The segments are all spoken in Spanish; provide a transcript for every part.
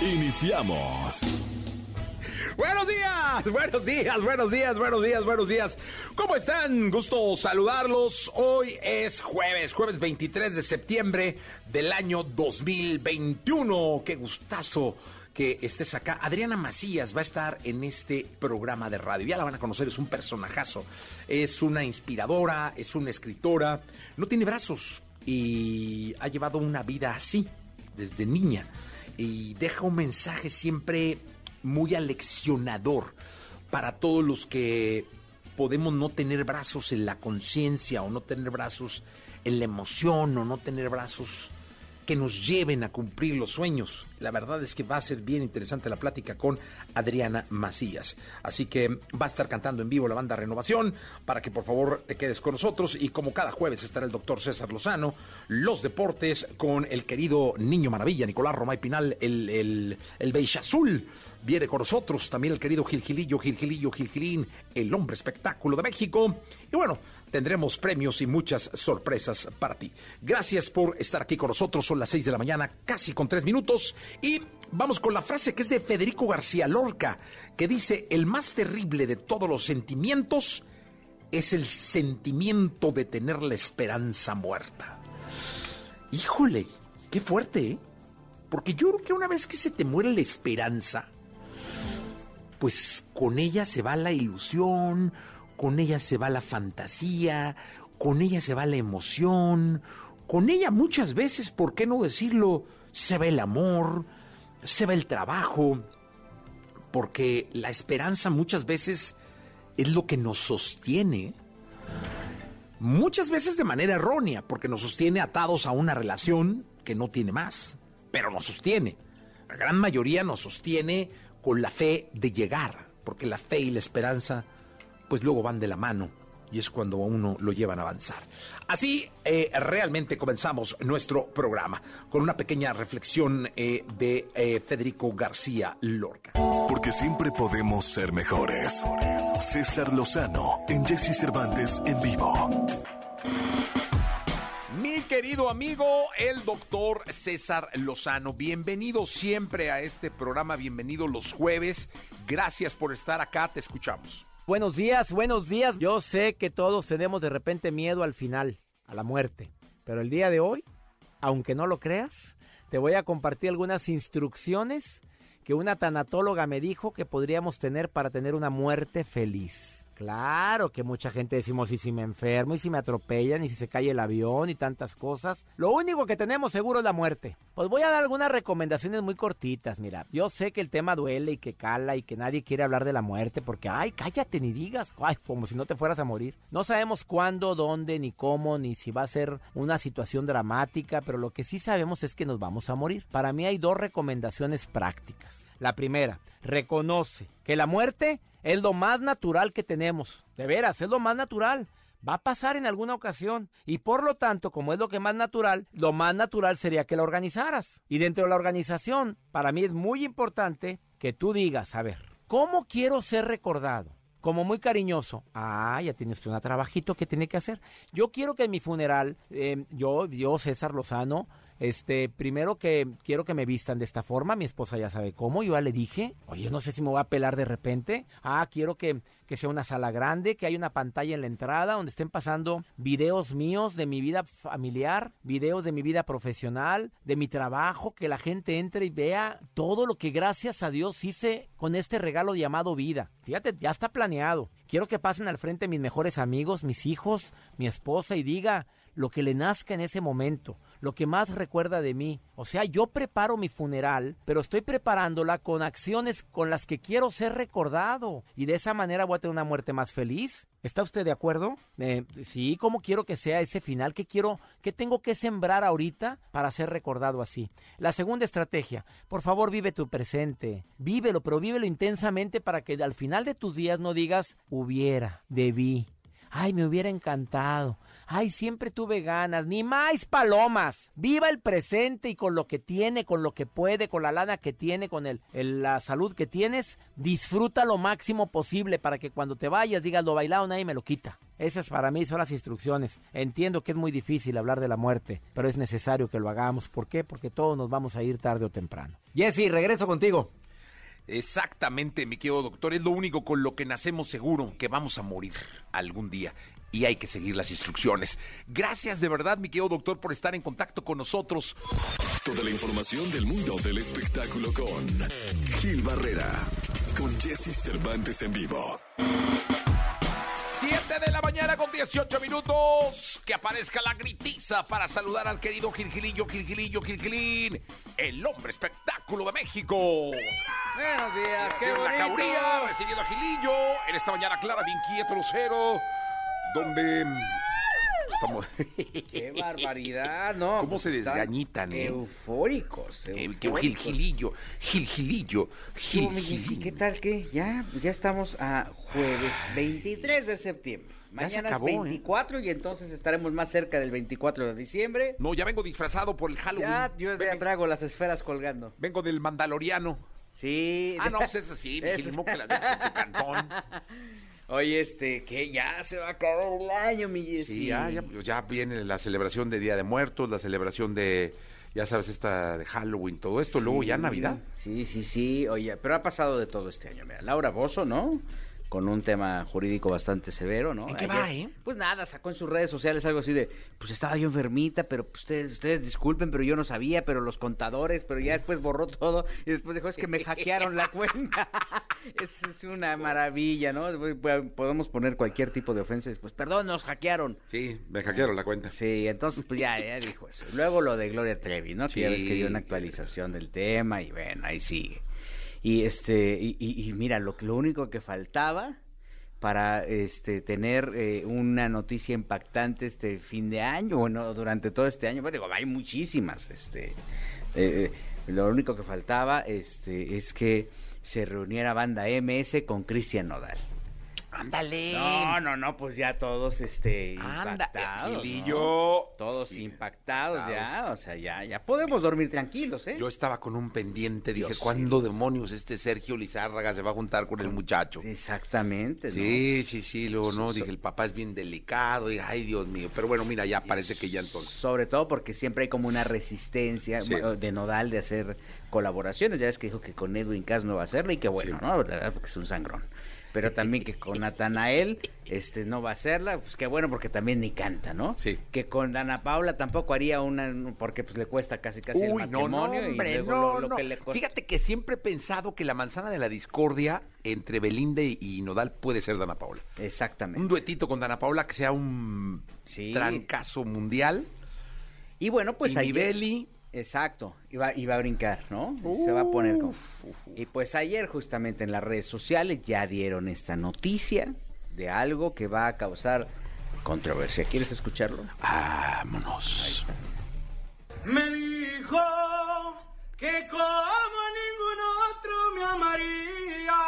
Iniciamos. Buenos días, buenos días, buenos días, buenos días, buenos días. ¿Cómo están? Gusto saludarlos. Hoy es jueves, jueves 23 de septiembre del año 2021. Qué gustazo que estés acá. Adriana Macías va a estar en este programa de radio. Ya la van a conocer, es un personajazo. Es una inspiradora, es una escritora. No tiene brazos y ha llevado una vida así desde niña. Y deja un mensaje siempre muy aleccionador para todos los que podemos no tener brazos en la conciencia o no tener brazos en la emoción o no tener brazos que nos lleven a cumplir los sueños. La verdad es que va a ser bien interesante la plática con Adriana Macías. Así que va a estar cantando en vivo la banda Renovación para que por favor te quedes con nosotros. Y como cada jueves estará el doctor César Lozano, los deportes con el querido Niño Maravilla, Nicolás Romay Pinal, el, el, el Azul. Viene con nosotros también el querido Gilgilillo, Gilgilillo, Gilgilín, el hombre espectáculo de México. Y bueno, tendremos premios y muchas sorpresas para ti. Gracias por estar aquí con nosotros. Son las 6 de la mañana, casi con tres minutos. Y vamos con la frase que es de Federico García Lorca, que dice, el más terrible de todos los sentimientos es el sentimiento de tener la esperanza muerta. Híjole, qué fuerte, ¿eh? Porque yo creo que una vez que se te muere la esperanza, pues con ella se va la ilusión, con ella se va la fantasía, con ella se va la emoción, con ella muchas veces, ¿por qué no decirlo? Se va el amor, se va el trabajo, porque la esperanza muchas veces es lo que nos sostiene, muchas veces de manera errónea, porque nos sostiene atados a una relación que no tiene más, pero nos sostiene. La gran mayoría nos sostiene con la fe de llegar, porque la fe y la esperanza pues luego van de la mano y es cuando a uno lo llevan a avanzar. Así eh, realmente comenzamos nuestro programa con una pequeña reflexión eh, de eh, Federico García Lorca. Porque siempre podemos ser mejores. César Lozano en Jesse Cervantes en vivo. Mi querido amigo, el doctor César Lozano, bienvenido siempre a este programa, bienvenido los jueves. Gracias por estar acá, te escuchamos. Buenos días, buenos días. Yo sé que todos tenemos de repente miedo al final, a la muerte. Pero el día de hoy, aunque no lo creas, te voy a compartir algunas instrucciones que una tanatóloga me dijo que podríamos tener para tener una muerte feliz. Claro que mucha gente decimos, y si me enfermo, y si me atropellan, y si se cae el avión, y tantas cosas. Lo único que tenemos seguro es la muerte. Pues voy a dar algunas recomendaciones muy cortitas, mira. Yo sé que el tema duele y que cala y que nadie quiere hablar de la muerte porque, ay, cállate ni digas, ay, como si no te fueras a morir. No sabemos cuándo, dónde, ni cómo, ni si va a ser una situación dramática, pero lo que sí sabemos es que nos vamos a morir. Para mí hay dos recomendaciones prácticas. La primera, reconoce que la muerte es lo más natural que tenemos. De veras, es lo más natural. Va a pasar en alguna ocasión. Y por lo tanto, como es lo que más natural, lo más natural sería que la organizaras. Y dentro de la organización, para mí es muy importante que tú digas, a ver, ¿cómo quiero ser recordado? Como muy cariñoso. Ah, ya tiene usted un trabajito que tiene que hacer. Yo quiero que en mi funeral, eh, yo, yo, César Lozano, este, primero que quiero que me vistan de esta forma, mi esposa ya sabe cómo, yo ya le dije, oye, no sé si me voy a pelar de repente. Ah, quiero que, que sea una sala grande, que haya una pantalla en la entrada donde estén pasando videos míos de mi vida familiar, videos de mi vida profesional, de mi trabajo, que la gente entre y vea todo lo que gracias a Dios hice con este regalo llamado vida. Fíjate, ya está planeado. Quiero que pasen al frente mis mejores amigos, mis hijos, mi esposa y diga, lo que le nazca en ese momento, lo que más recuerda de mí. O sea, yo preparo mi funeral, pero estoy preparándola con acciones con las que quiero ser recordado. Y de esa manera voy a tener una muerte más feliz. ¿Está usted de acuerdo? Eh, sí, ¿cómo quiero que sea ese final? ¿Qué quiero, qué tengo que sembrar ahorita para ser recordado así? La segunda estrategia, por favor vive tu presente, vívelo, pero vívelo intensamente para que al final de tus días no digas hubiera, debí, ay, me hubiera encantado, Ay, siempre tuve ganas, ni más palomas. Viva el presente y con lo que tiene, con lo que puede, con la lana que tiene, con el, la salud que tienes, disfruta lo máximo posible para que cuando te vayas digas lo bailado nadie me lo quita. Esas para mí son las instrucciones. Entiendo que es muy difícil hablar de la muerte, pero es necesario que lo hagamos. ¿Por qué? Porque todos nos vamos a ir tarde o temprano. Jesse, regreso contigo. Exactamente, mi querido doctor, es lo único con lo que nacemos seguro, que vamos a morir algún día y hay que seguir las instrucciones. Gracias de verdad, mi querido doctor, por estar en contacto con nosotros. Toda la información del mundo del espectáculo con Gil Barrera, con Jesse Cervantes en vivo. 7 de la mañana con 18 minutos. Que aparezca la gritiza para saludar al querido Gilgilillo, Gilgilillo, Gilgilín, el hombre espectáculo de México. Buenos días, qué bonito. La cauría, recibiendo a Gilillo. En esta mañana clara, bien quieto, lucero donde estamos... ¡Qué barbaridad! No, ¿Cómo se desgañitan, eh? Eufóricos. Eh, Gilgilillo, Gilgilillo, Gilgilillo. ¿Qué tal que ya, ya estamos a jueves 23 de septiembre? Mañana es 24 ¿eh? y entonces estaremos más cerca del 24 de diciembre. No, ya vengo disfrazado por el Halloween. Ya, yo ya traigo las esferas colgando. Vengo del Mandaloriano. Sí. Ah, no, pues es así, que las dejas en tu cantón. Oye, este, que ya se va a acabar el año, mi Jessy. Sí, ya, ya, viene la celebración de Día de Muertos, la celebración de, ya sabes, esta de Halloween, todo esto, luego ya Navidad. Sí, sí, sí, oye, pero ha pasado de todo este año, mira, Laura Bozo, ¿no? Con un tema jurídico bastante severo, ¿no? ¿En qué va, eh? Pues nada, sacó en sus redes sociales algo así de, pues estaba yo enfermita, pero pues, ustedes, ustedes disculpen, pero yo no sabía, pero los contadores, pero ya después borró todo y después dijo, es que me hackearon la cuenta. es, es una maravilla, ¿no? Podemos poner cualquier tipo de ofensa después, perdón, nos hackearon. Sí, me hackearon la cuenta. Sí, entonces pues ya, ya dijo eso. Luego lo de Gloria Trevi, ¿no? Que ya ves que dio una actualización del tema y bueno, ahí sigue. Y este, y, mira, lo, lo único que faltaba para este tener eh, una noticia impactante este fin de año, bueno, durante todo este año, pues digo, hay muchísimas, este eh, eh, lo único que faltaba este es que se reuniera banda MS con Cristian Nodal. Ándale. No, no, no, pues ya todos este impactados. Todos impactados ya, o sea, ya ya podemos dormir tranquilos, ¿eh? Yo estaba con un pendiente, dije, ¿cuándo demonios este Sergio Lizárraga se va a juntar con el muchacho? Exactamente, Sí, sí, sí, luego no, dije, el papá es bien delicado, dije, ay, Dios mío, pero bueno, mira, ya parece que ya entonces. Sobre todo porque siempre hay como una resistencia de Nodal de hacer colaboraciones, ya ves que dijo que con Edwin Cass no va a hacerlo y que bueno, ¿no? La verdad, porque es un sangrón pero también que con Natanael este no va a hacerla, pues qué bueno porque también ni canta, ¿no? Sí. Que con Dana Paula tampoco haría una porque pues le cuesta casi casi el matrimonio no, no, hombre, no, no. Fíjate que siempre he pensado que la manzana de la discordia entre Belinda y Nodal puede ser Dana Paula. Exactamente. Un duetito con Dana Paula que sea un trancazo mundial. Y bueno, pues y ahí Exacto, iba, iba a brincar, ¿no? Se va a poner como... Y pues ayer justamente en las redes sociales ya dieron esta noticia de algo que va a causar controversia. ¿Quieres escucharlo? Vámonos. Me dijo que como ningún otro me amaría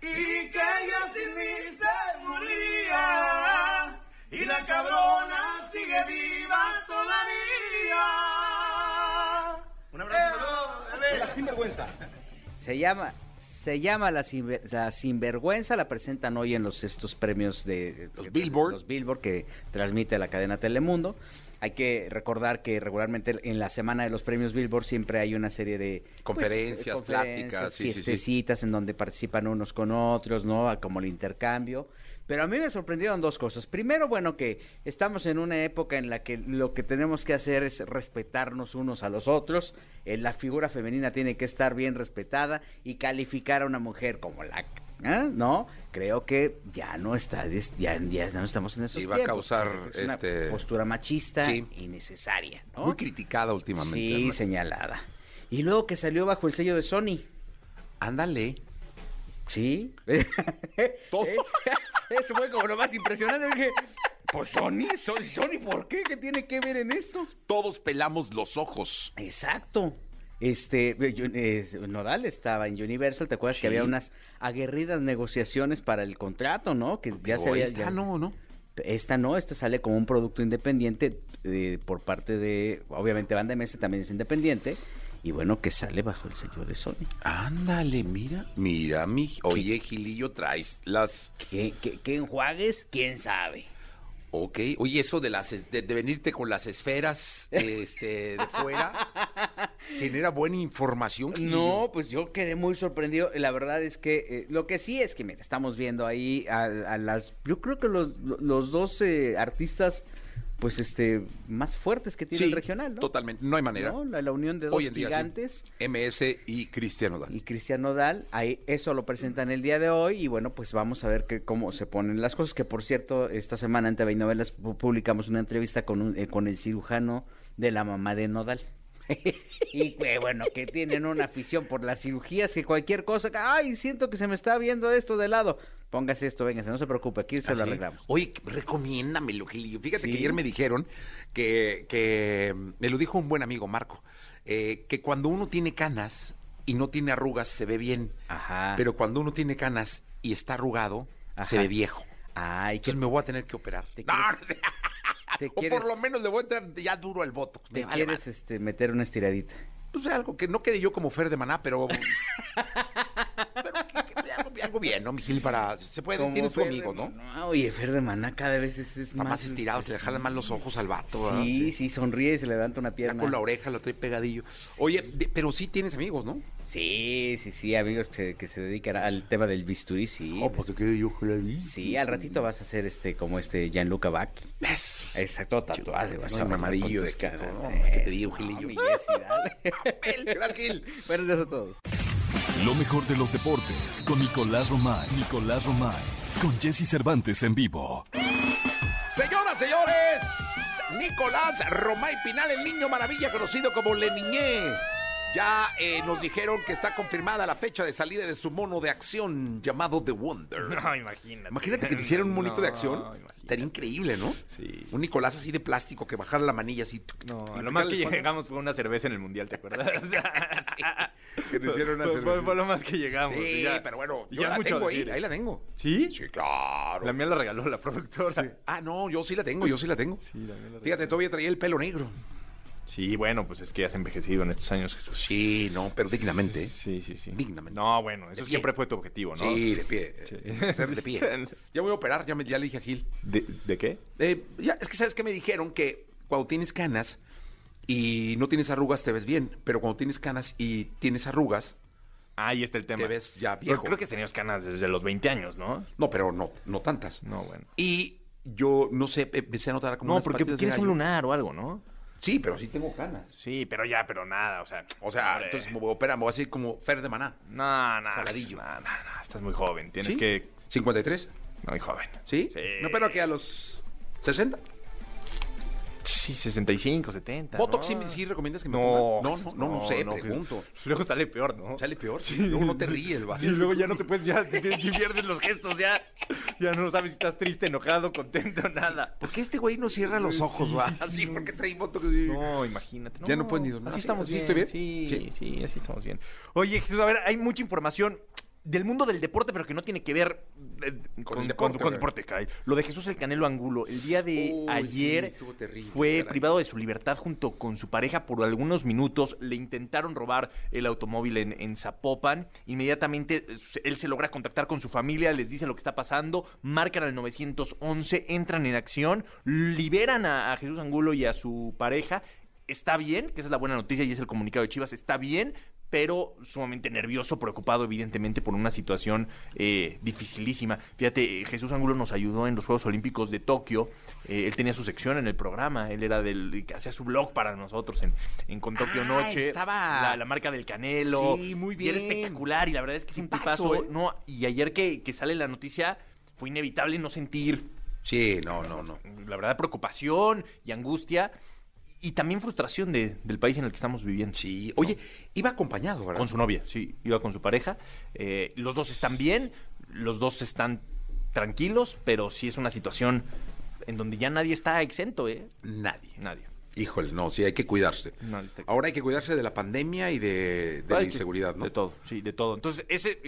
y que ella sin mí se moría y la cabrona sigue viva sinvergüenza. Se llama se llama la, Sinvergüenza, la presentan hoy en los estos premios de los Billboard. Los Billboard que transmite la cadena Telemundo. Hay que recordar que regularmente en la semana de los premios Billboard siempre hay una serie de pues, conferencias, pláticas, fiestecitas en donde participan unos con otros, ¿no? Como el intercambio. Pero a mí me sorprendieron dos cosas. Primero, bueno, que estamos en una época en la que lo que tenemos que hacer es respetarnos unos a los otros. Eh, la figura femenina tiene que estar bien respetada y calificar a una mujer como la ¿Ah? No, creo que ya no está, ya, ya no estamos en esos Sí, va a causar, Es una este, postura machista sí. innecesaria, ¿no? Muy criticada últimamente. Sí, además. señalada. Y luego que salió bajo el sello de Sony. Ándale. Sí. Todo. Eso fue como lo más impresionante. Dije, pues Sony, Sony, Sony, ¿por qué? ¿Qué tiene que ver en esto? Todos pelamos los ojos. Exacto. Este, eh, Nodal estaba en Universal, ¿te acuerdas Sí. que había unas aguerridas negociaciones para el contrato, ¿no? Que ya Pero se había... esta ya- no, ¿no? Esta no, esta sale como un producto independiente eh, por parte de, obviamente Banda MS también es independiente, y bueno, que sale bajo el sello de Sony. Ándale, mira. Mira, mi. Oye, Gilillo, traes las. ¿Qué, qué, qué enjuagues? ¿Quién sabe? Ok. Oye, eso de las es- de, de venirte con las esferas este, de fuera genera buena información. Gilillo. No, pues yo quedé muy sorprendido. La verdad es que eh, lo que sí es que, mira, estamos viendo ahí a, a las. Yo creo que los, los dos eh, artistas, pues, este, más fuertes que tiene Sí, el regional, ¿no? Totalmente. No hay manera. ¿No? La, la unión de dos Hoy en día, sí. gigantes. MS y Cristiano Dal. Y Cristian Nodal, ahí eso lo presentan el día de hoy y bueno, pues vamos a ver que, cómo se ponen las cosas, que por cierto, esta semana en TV Novelas pu- publicamos una entrevista con, un- eh, con el cirujano de la mamá de Nodal. y que, bueno, que tienen una afición por las cirugías, que cualquier cosa, que, ay, siento que se me está viendo esto de lado. Póngase esto, véngase, no se preocupe, aquí se ¿Ah, lo sí? arreglamos. Oye, recomiéndamelo, Gilillo. Fíjate Sí. que ayer me dijeron que, que me lo dijo un buen amigo, Marco, eh, que cuando uno tiene canas y no tiene arrugas se ve bien, Ajá. pero cuando uno tiene canas y está arrugado se ve viejo. Ay, que Entonces me voy a tener que operar. ¿Te No, quieres- te o por lo menos le voy a entrar ya duro al voto. te quieres este, meter una estiradita. Pues algo que no quede yo como Fer de Maná, pero. pero que- que algo, algo bien, ¿no, Miguel? Para. Se puede, Como tienes tu amigo, ¿no? Maná. Oye, Fer de Maná cada vez es, es más... más estirado, se le jalan más los ojos al vato. Sí, sí, sonríe y se levanta una pierna. con la oreja lo trae pegadillo. Oye, de- pero sí tienes amigos, ¿no? Sí, sí, sí, amigos que, se- que se dedican al tema del bisturí, sí. Oh, pues te quede yo. Sí, al ratito vas a hacer este, como este Gianluca Vacchi. Eso. Exacto, tatuaje. vas a venir amarillo de caras. ¿no? ¿Qué te digo, Gilillo? Gracias, Gil. Buenos días a todos. Lo mejor de los deportes con Nicolás Romay. Nicolás Romay. Con Jesse Cervantes en vivo. Señoras, señores, Nicolás Romay Pinal, el niño maravilla conocido como Le Niñé. Ya eh, nos dijeron que está confirmada la fecha de salida de su mono de acción llamado The Wonder. No, imagínate. Imagínate que te hicieran un monito de acción. Estaría increíble, ¿no? Sí. Un Nicolás así de plástico que bajara la manilla así. No, lo más que llegamos fue una cerveza en el mundial, ¿te acuerdas? Que nos hicieron una cerveza. fue, fue lo más que llegamos. Sí, pero bueno, yo ya la tengo ahí, ¿eh? ahí la tengo. ¿Sí? Sí, claro. La mía la regaló la productora. Ah, no, yo sí la tengo, yo sí la tengo. Sí, la mía la Fíjate, todavía traía el pelo negro. Sí, bueno, pues es que has envejecido en estos años, Jesús. Sí, no, pero dignamente. Sí, sí, sí. Dignamente. No, bueno, eso siempre fue tu objetivo, ¿no? Sí, de pie. Sí. Ser de pie. Ya voy a operar, ya, me, ya le dije a Gil. ¿De, de qué? Eh, ya, es que sabes que me dijeron que cuando tienes canas y no tienes arrugas te ves bien, pero cuando tienes canas y tienes arrugas, Ah, ahí está el tema. Te ves ya Pero viejo. creo que tenías canas desde los 20 años, ¿no? no, pero no, no tantas. No, bueno. Y yo, no sé, empecé a notar como No, unas porque de tienes un lunar o algo, ¿no? Sí, pero sí tengo canas. Sí, pero ya, pero nada, o sea. O sea, hombre. entonces me voy a operar, me voy a decir como Fer de Maná. No, no, no, no, no, estás muy joven. Tienes ¿Sí? que. 53, Muy joven. ¿sí? Sí. No, pero que a los 60. Sí, 65, 70. Botox sí, sí recomiendas que me No, ponga. No, no, no, no sé, no, pregunto. Luego sale peor, ¿no? Sale peor, sí. Luego no te ríes, va. Sí, luego ya no te puedes, ya te, pierdes los gestos, ya, ya no sabes si estás triste, enojado, contento, nada. ¿Por qué este güey no cierra los ojos, va? Así, porque trae botox. No, imagínate. Ya no pueden ni dormir. Así ¿Así- estamos bien. estoy bien? Sí, Sí. sí, así estamos bien. Oye, Jesús, a ver, hay mucha información del mundo del deporte, pero que no tiene que ver eh, con, deporte, con güey. deporte, caray. Lo de Jesús el Canelo Angulo, el día de Uy, ayer sí, estuvo terrible, fue caray. privado de su libertad junto con su pareja por algunos minutos. Le intentaron robar el automóvil en, en Zapopan. Inmediatamente eh, él se logra contactar con su familia, les dicen lo que está pasando, marcan al 911, entran en acción, liberan a, a Jesús Angulo y a su pareja. está bien, que esa es la buena noticia y es el comunicado de Chivas, está bien, pero sumamente nervioso, preocupado evidentemente por una situación eh, dificilísima. Fíjate, eh, Jesús Angulo nos ayudó en los Juegos Olímpicos de Tokio, eh, él tenía su sección en el programa, él era del que hacía su blog para nosotros en, en Con Tokio Ah, Noche, estaba- la, la marca del Canelo, Sí, muy y era bien. espectacular y la verdad es que es un tipazo, ¿eh? no, y ayer que, que sale la noticia fue inevitable no sentir Sí, no, no, no. la verdad, preocupación y angustia y también frustración de- del país en el que estamos viviendo. Sí, oye, iba acompañado, ¿verdad? Con su novia, sí, iba con su pareja. Eh, los dos están bien, los dos están tranquilos, pero sí es una situación en donde ya nadie está exento, ¿eh? Nadie. Nadie. Híjole, no, sí, hay que cuidarse. Nadie está. Ahora hay que cuidarse de la pandemia y de, de la que- inseguridad, ¿no? De todo, sí, de todo. Entonces, ese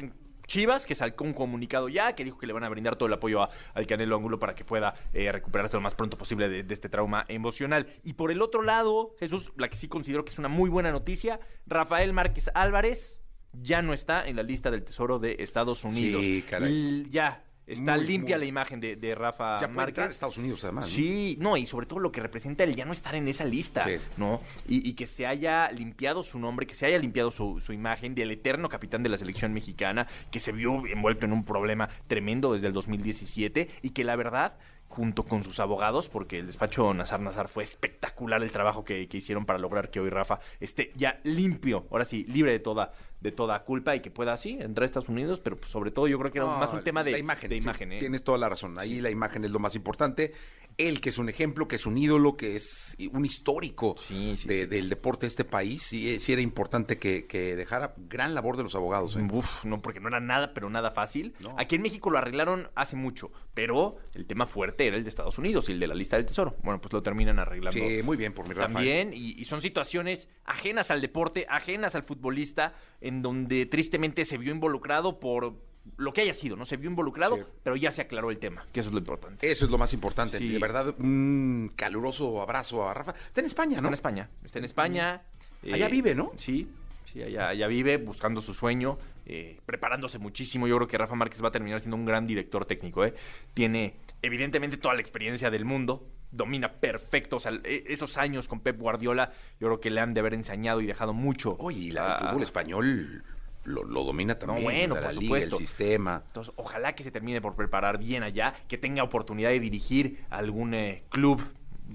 Chivas, que sacó un comunicado ya, que dijo que le van a brindar todo el apoyo a- al Canelo Ángulo para que pueda eh, recuperarse lo más pronto posible de, de este trauma emocional. Y por el otro lado, Jesús, la que sí considero que es una muy buena noticia, Rafael Márquez Álvarez ya no está en la lista del Tesoro de Estados Unidos. Sí, caray. L- ya, está Muy, limpia muy. la imagen de, de Rafa Ya Márquez. Estados Unidos, además. ¿no? Sí, no, y sobre todo lo que representa el ya no estar en esa lista, Sí. ¿no? Y, y que se haya limpiado su nombre, que se haya limpiado su, su imagen del eterno capitán de la selección mexicana, que se vio envuelto en un problema tremendo desde el 2017 y que la verdad junto con sus abogados, porque el despacho Nazar Nazar fue espectacular el trabajo que, que hicieron para lograr que hoy Rafa esté ya limpio, ahora sí, libre de toda, de toda culpa y que pueda así entrar a Estados Unidos, pero pues, sobre todo yo creo que era No, más un tema de la imagen. de sí, imagen, ¿eh? Tienes toda la razón. Ahí la imagen es lo más importante. Él, que es un ejemplo, que es un ídolo, que es un histórico Sí, sí, de- sí. del deporte de este país, sí, sí era importante que, que dejara gran labor de los abogados. ¿eh? Uf, no, porque no era nada, pero nada fácil. No. Aquí en México lo arreglaron hace mucho, pero el tema fuerte era el de Estados Unidos y el de la lista del tesoro. Bueno, pues lo terminan arreglando. Sí, muy bien por mi Rafa. ¿eh? También, y, y son situaciones ajenas al deporte, ajenas al futbolista, en donde tristemente se vio involucrado por lo que haya sido, ¿no? Se vio involucrado, Sí. pero ya se aclaró el tema, que eso es lo importante. Eso es lo más importante. Sí. De verdad, un caluroso abrazo a Rafa. Está en España, Está ¿no? en España, está en España. eh, Allá vive, ¿no? Sí, sí, allá, allá vive, buscando su sueño, eh, preparándose muchísimo. Yo creo que Rafa Márquez va a terminar siendo un gran director técnico, ¿eh? Tiene, evidentemente, toda la experiencia del mundo, domina perfecto, o sea, e- esos años con Pep Guardiola, yo creo que le han de haber enseñado y dejado mucho. Oye, y la, el a- fútbol español lo, lo domina también. bueno, la por liga, supuesto. el sistema. Entonces, ojalá que se termine por preparar bien allá, que tenga oportunidad de dirigir algún eh, club,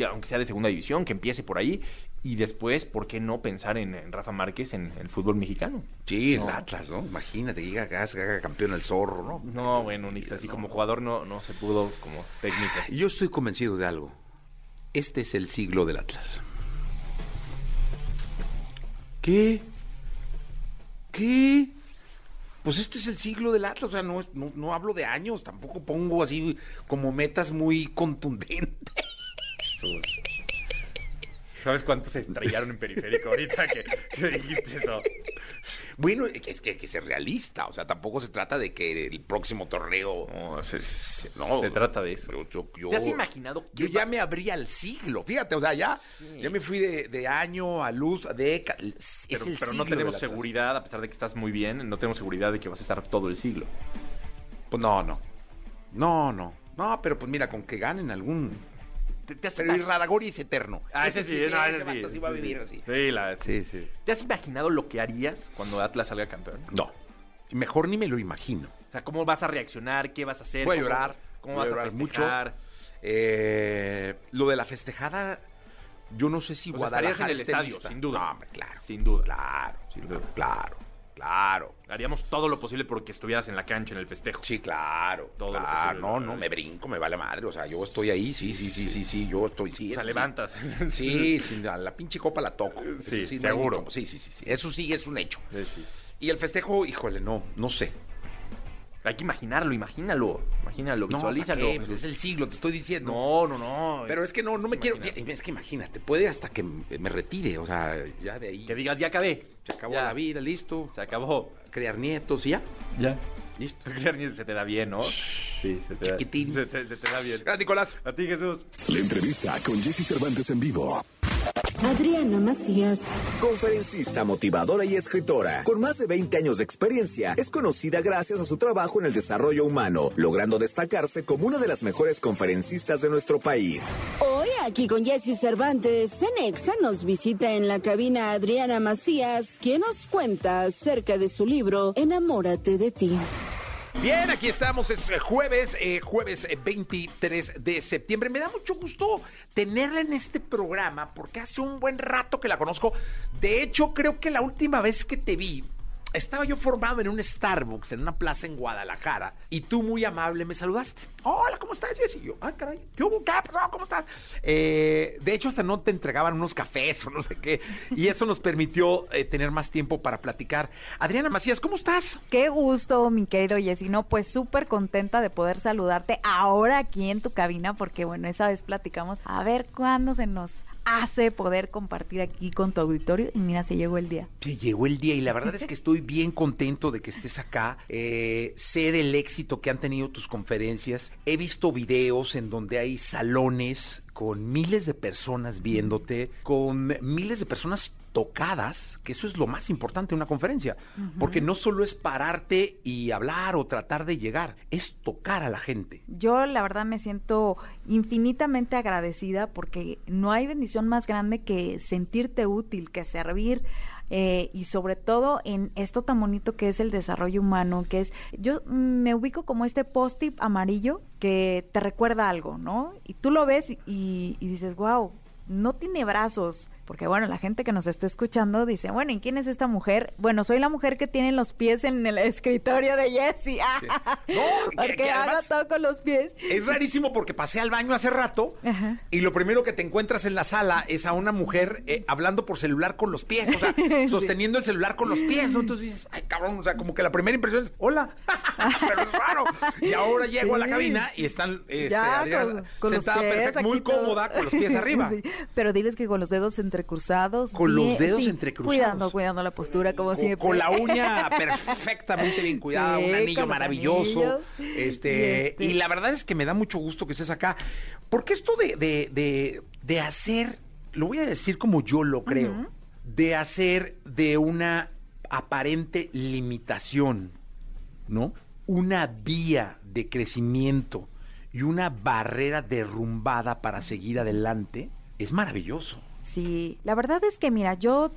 aunque sea de segunda división, que empiece por ahí. Y después, ¿por qué no pensar en, en Rafa Márquez en el fútbol mexicano? Sí, el No. Atlas, ¿no? Imagínate que haga, que haga campeón el zorro, ¿no? No, bueno, ni así como jugador no, no se pudo como técnico. Yo estoy convencido de algo. Este es el siglo del Atlas. ¿Qué? ¿Qué? Pues este es el siglo del Atlas, o sea, no, no, no hablo de años, tampoco pongo así como metas muy contundentes. ¿Sabes cuántos se estrellaron en periférico ahorita que dijiste eso? Bueno, es que que realista, o sea, tampoco se trata de que el próximo torneo... No, se, se- no, se trata de eso. Yo, yo- yo- ¿Te has imaginado Yo ya me abría al siglo, fíjate, o sea, ya, ya me fui de, de año a luz, década. Es Pero, el pero siglo no tenemos seguridad, a pesar de que estás muy bien, no tenemos seguridad de que vas a estar todo el siglo. Pues no, no. No, no. No, pero pues mira, con que ganen algún. ¿Te, te has Pero es eterno. Ah, ese sí, no, ese ese sí, sí va a vivir así. Sí, la- Sí, sí. ¿Te has imaginado lo que harías cuando Atlas salga campeón? No. Mejor ni me lo imagino. O sea, ¿cómo vas a reaccionar? ¿Qué vas a hacer? Voy a ¿Cómo- llorar, ¿Cómo voy vas a, llorar mucho. festejar? Eh, lo de la festejada, yo no sé si Pues Guadalajara en el estadio, lista. sin duda. No, hombre, claro. Sin duda. Claro, Sin duda. claro, claro. Haríamos todo lo posible porque estuvieras en la cancha en el festejo. Sí, claro. Todo lo claro. posible, No, lo- no, me brinco, me vale madre. O sea, yo estoy ahí, sí, sí, sí, sí, sí, yo estoy, sí. O sea, sí. levantas. Sí, sí, la pinche copa la toco. Sí, ni seguro. Sí, sí, sí, sí. Eso sí es un hecho. Sí, sí. Y el festejo, híjole, no, no sé. Hay que imaginarlo, imagínalo. Imagínalo, No, visualízalo. ¿para qué? Pues es el siglo, te estoy diciendo. No, no, no. Pero es que no, no me quiero. Es que imagínate, puede hasta que me retire, o sea, ya de ahí. Que digas, ya acabé. Se acabó Ya. la vida, listo. Se acabó. Crear nietos y ya. Ya. Listo. Se te da bien, ¿no? Sí, se te Chiquitín. da, se te, se te da bien. Gracias, Nicolás. A ti, Jesús. La entrevista con Jesse Cervantes en vivo. Adriana Macías. Conferencista, motivadora y escritora, con más de 20 años de experiencia, es conocida gracias a su trabajo en el desarrollo humano, logrando destacarse como una de las mejores conferencistas de nuestro país. Hoy aquí con Jesse Cervantes, Cenexa nos visita en la cabina Adriana Macías, quien nos cuenta acerca de su libro Enamórate de ti. Bien, aquí estamos, es eh, jueves, eh, jueves eh, 23 de septiembre. Me da mucho gusto tenerla en este programa porque hace un buen rato que la conozco. De hecho, creo que la última vez que te vi, estaba yo formado en un Starbucks, en una plaza en Guadalajara, y tú muy amable me saludaste. Hola, ¿cómo estás, Jessy? Yo, ah, caray, ¿qué hubo? ¿Qué pasó? ¿Cómo estás? Eh, de hecho, hasta no te entregaban unos cafés o no sé qué, y eso nos permitió eh, tener más tiempo para platicar. Adriana Macías, ¿cómo estás? Qué gusto, mi querido Jessy. No, pues súper contenta de poder saludarte ahora aquí en tu cabina, porque bueno, esa vez platicamos a ver cuándo se nos hace poder compartir aquí con tu auditorio y mira, se llegó el día. Sí, llegó el día y la verdad es que estoy bien contento de que estés acá. Eh, sé del éxito que han tenido tus conferencias. He visto videos en donde hay salones con miles de personas viéndote, con miles de personas tocadas, que eso es lo más importante en una conferencia, porque no solo es pararte y hablar o tratar de llegar, es tocar a la gente. Yo la verdad me siento infinitamente agradecida porque no hay bendición más grande que sentirte útil, que servir eh, y sobre todo en esto tan bonito que es el desarrollo humano, que es, yo me ubico como este post-it amarillo que te recuerda algo, ¿no? Y tú lo ves y, y dices, wow, no tiene brazos, porque bueno, la gente que nos está escuchando dice, bueno, ¿y quién es esta mujer? Bueno, soy la mujer que tiene los pies en el escritorio de Jessie. No, que- porque que hago además- todo con los pies. Es rarísimo porque pasé al baño hace rato y lo primero que te encuentras en la sala es a una mujer eh, hablando por celular con los pies, o sea, sosteniendo el celular con los pies. ¿no? Entonces dices, ay, cabrón, o sea, como que la primera impresión es, hola, pero es raro. Y ahora llego a la Sí. cabina y están este, Ya, Adriana con, con los sentada pies perfecta, muy todo. cómoda, con los pies arriba. Sí, Pero diles que con los dedos entrecruzados. Con los dedos sí, entrecruzados. Cuidando, cuidando la postura, como Con, siempre. con la uña perfectamente bien cuidada, Sí, un anillo maravilloso. Este, Y este- y la verdad es que me da mucho gusto que estés acá. Porque esto de, de, de, de hacer, lo voy a decir como yo lo creo, de hacer de una aparente limitación, ¿no? Una vía de crecimiento y una barrera derrumbada para seguir adelante, es maravilloso. Sí, la verdad es que mira, yo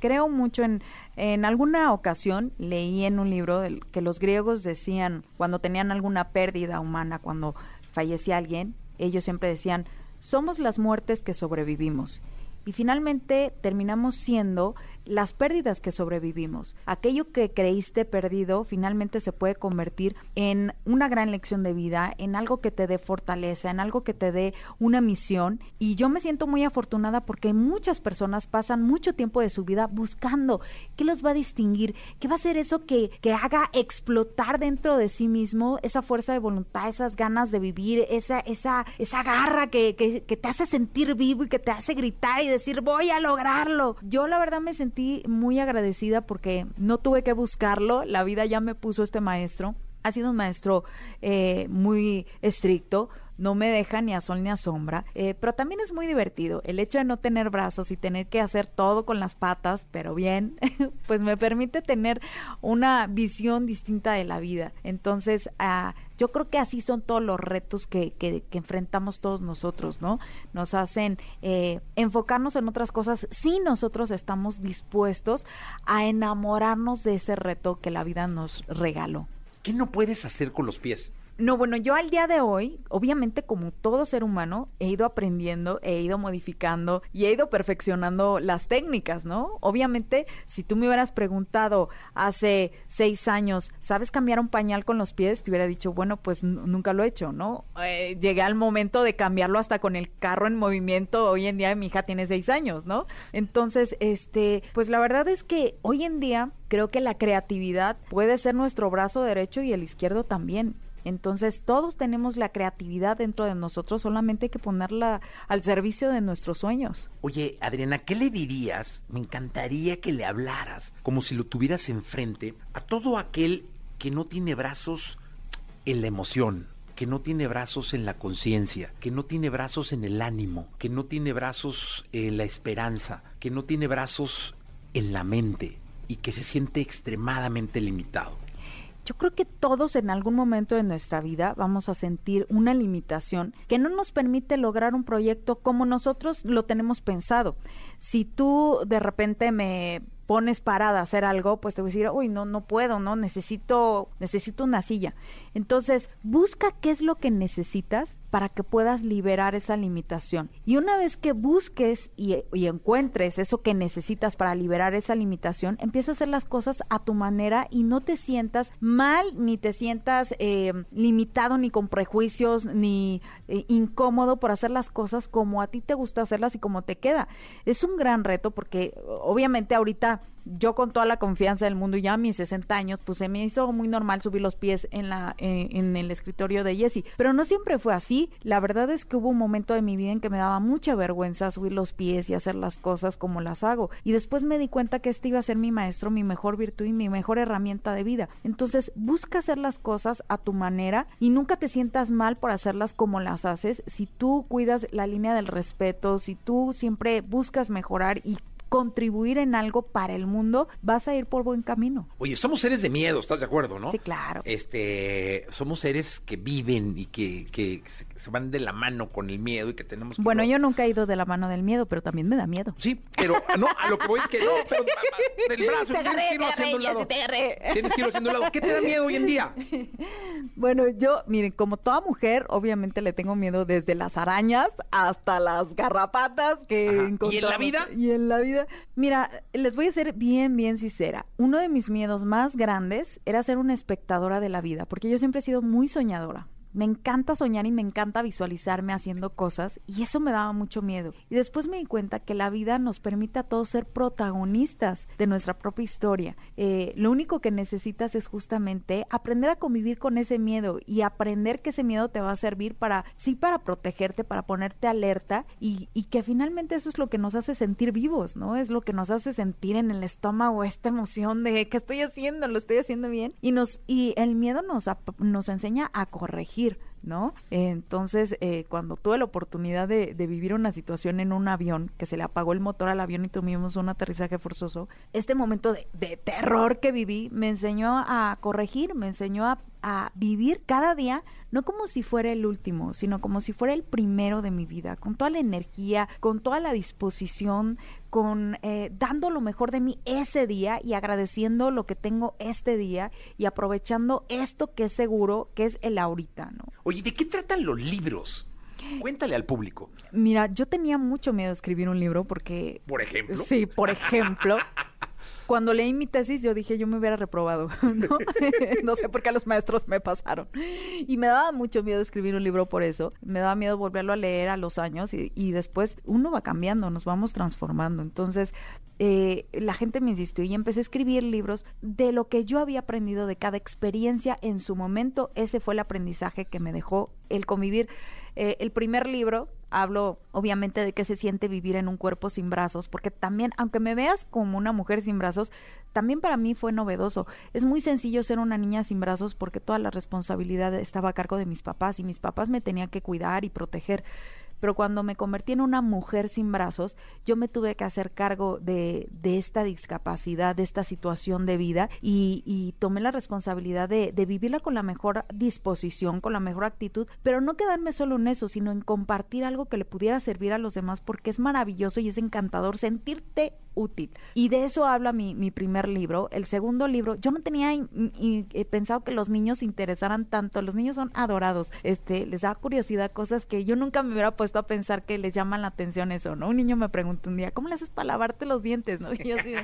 creo mucho en, en alguna ocasión leí en un libro que los griegos decían cuando tenían alguna pérdida humana, cuando fallecía alguien, ellos siempre decían, somos las muertes que sobrevivimos. Y finalmente terminamos siendo las pérdidas que sobrevivimos. Aquello que creíste perdido finalmente se puede convertir en una gran lección de vida, en algo que te dé fortaleza, en algo que te dé una misión. Y yo me siento muy afortunada porque muchas personas pasan mucho tiempo de su vida buscando qué los va a distinguir, qué va a ser eso que, que haga explotar dentro de sí mismo esa fuerza de voluntad, esas ganas de vivir, esa, esa, esa garra que, que, que te hace sentir vivo y que te hace gritar y decir voy a lograrlo. Yo la verdad me sentí muy agradecida porque no tuve que buscarlo, la vida ya me puso este maestro. Ha sido un maestro eh, muy estricto, no me deja ni a sol ni a sombra, eh, pero también es muy divertido. El hecho de no tener brazos y tener que hacer todo con las patas, pero bien, pues me permite tener una visión distinta de la vida. Entonces, ah, yo creo que así son todos los retos que, que, que enfrentamos todos nosotros, ¿no? Nos hacen eh, enfocarnos en otras cosas si nosotros estamos dispuestos a enamorarnos de ese reto que la vida nos regaló. ¿Qué no puedes hacer con los pies? No, bueno, yo al día de hoy, obviamente como todo ser humano, he ido aprendiendo, he ido modificando y he ido perfeccionando las técnicas, ¿no? Obviamente, si tú me hubieras preguntado hace seis años, ¿sabes cambiar un pañal con los pies? Te hubiera dicho, bueno, pues nunca lo he hecho, ¿no? Eh, llegué al momento de cambiarlo hasta con el carro en movimiento. Hoy en día mi hija tiene seis años, ¿no? Entonces, este, pues la verdad es que hoy en día creo que la creatividad puede ser nuestro brazo derecho y el izquierdo también. Entonces, todos tenemos la creatividad dentro de nosotros, solamente hay que ponerla al servicio de nuestros sueños. Oye, Adriana, ¿qué le dirías? Me encantaría que le hablaras, como si lo tuvieras enfrente, a todo aquel que no tiene brazos en la emoción, que no tiene brazos en la conciencia, que no tiene brazos en el ánimo, que no tiene brazos en la esperanza, que no tiene brazos en la mente y que se siente extremadamente limitado? Yo creo que todos en algún momento de nuestra vida vamos a sentir una limitación que no nos permite lograr un proyecto como nosotros lo tenemos pensado. Si tú de repente me pones parada a hacer algo, pues te voy a decir, uy, no, no puedo, no, necesito, necesito una silla. Entonces, busca qué es lo que necesitas para que puedas liberar esa limitación. Y una vez que busques y, encuentres eso que necesitas para liberar esa limitación, empieza a hacer las cosas a tu manera y no te sientas mal, ni te sientas eh, limitado, ni con prejuicios, ni eh, incómodo por hacer las cosas como a ti te gusta hacerlas y como te queda. Es un gran reto porque obviamente ahorita yo con toda la confianza del mundo, ya a mis 60 años, pues se me hizo muy normal subir los pies en, la, eh, en el escritorio de Jessie. Pero no siempre fue así. La verdad es que hubo un momento de mi vida en que me daba mucha vergüenza subir los pies y hacer las cosas como las hago. Y después me di cuenta que este iba a ser mi maestro, mi mejor virtud y mi mejor herramienta de vida. Entonces, busca hacer las cosas a tu manera y nunca te sientas mal por hacerlas como las haces. Si tú cuidas la línea del respeto, si tú siempre buscas mejorar y contribuir en algo para el mundo, vas a ir por buen camino. Oye, somos seres de miedo, ¿estás de acuerdo, no? Sí, claro. Este, somos seres que viven y que, que se, van de la mano con el miedo y que tenemos que Bueno, yo nunca he ido de la mano del miedo, pero también me da miedo. Sí, pero no, a lo que voy es que no, pero del brazo tienes que irlo haciendo un lado. Tienes que irlo haciendo un lado. ¿Qué te da miedo hoy en día? Bueno, yo, miren, como toda mujer, obviamente le tengo miedo desde las arañas hasta las garrapatas que ¿Y en la vida? Y en la vida Mira, les voy a ser bien, bien sincera. Uno de mis miedos más grandes era ser una espectadora de la vida, porque yo siempre he sido muy soñadora. Me encanta soñar y me encanta visualizarme haciendo cosas y eso me daba mucho miedo. Y después me di cuenta que la vida nos permite a todos ser protagonistas de nuestra propia historia. Eh, lo único que necesitas es justamente aprender a convivir con ese miedo y aprender que ese miedo te va a servir para, sí, para protegerte, para ponerte alerta y, y que finalmente eso es lo que nos hace sentir vivos, ¿no? Es lo que nos hace sentir en el estómago esta emoción de que estoy haciendo, lo estoy haciendo bien y nos y el miedo nos, nos enseña a corregir ¿no? Entonces, eh, cuando tuve la oportunidad de, vivir una situación en un avión, que se le apagó el motor al avión y tuvimos un aterrizaje forzoso, este momento de, de terror que viví me enseñó a corregir, me enseñó a, a vivir cada día no como si fuera el último, sino como si fuera el primero de mi vida, con toda la energía, con toda la disposición, con eh, dando lo mejor de mí ese día y agradeciendo lo que tengo este día y aprovechando esto que es seguro, que es el ahorita, ¿no? Oye, ¿de qué tratan los libros? Cuéntale al público. Mira, yo tenía mucho miedo de escribir un libro porque... Por ejemplo. Sí, por ejemplo. cuando leí mi tesis yo dije yo me hubiera reprobado, ¿no? no sé por qué los maestros me pasaron. Y me daba mucho miedo escribir un libro por eso. Me daba miedo volverlo a leer a los años y, y después uno va cambiando, nos vamos transformando. Entonces eh, la gente me insistió y empecé a escribir libros de lo que yo había aprendido de cada experiencia en su momento. Ese fue el aprendizaje que me dejó el convivir eh, el primer libro hablo obviamente de qué se siente vivir en un cuerpo sin brazos, porque también, aunque me veas como una mujer sin brazos, también para mí fue novedoso. Es muy sencillo ser una niña sin brazos porque toda la responsabilidad estaba a cargo de mis papás y mis papás me tenían que cuidar y proteger pero cuando me convertí en una mujer sin brazos, yo me tuve que hacer cargo de, de esta discapacidad, de esta situación de vida y, y tomé la responsabilidad de, de, vivirla con la mejor disposición, con la mejor actitud, pero no quedarme solo en eso, sino en compartir algo que le pudiera servir a los demás porque es maravilloso y es encantador sentirte útil. Y de eso habla mi, mi primer libro. El segundo libro, yo no tenía pensado que los niños se interesaran tanto. Los niños son adorados. Este, les da curiosidad cosas que yo nunca me hubiera puesto a pensar que les llaman la atención eso, ¿no? Un niño me preguntó un día, ¿cómo le haces para lavarte los dientes? ¿no? Y yo así,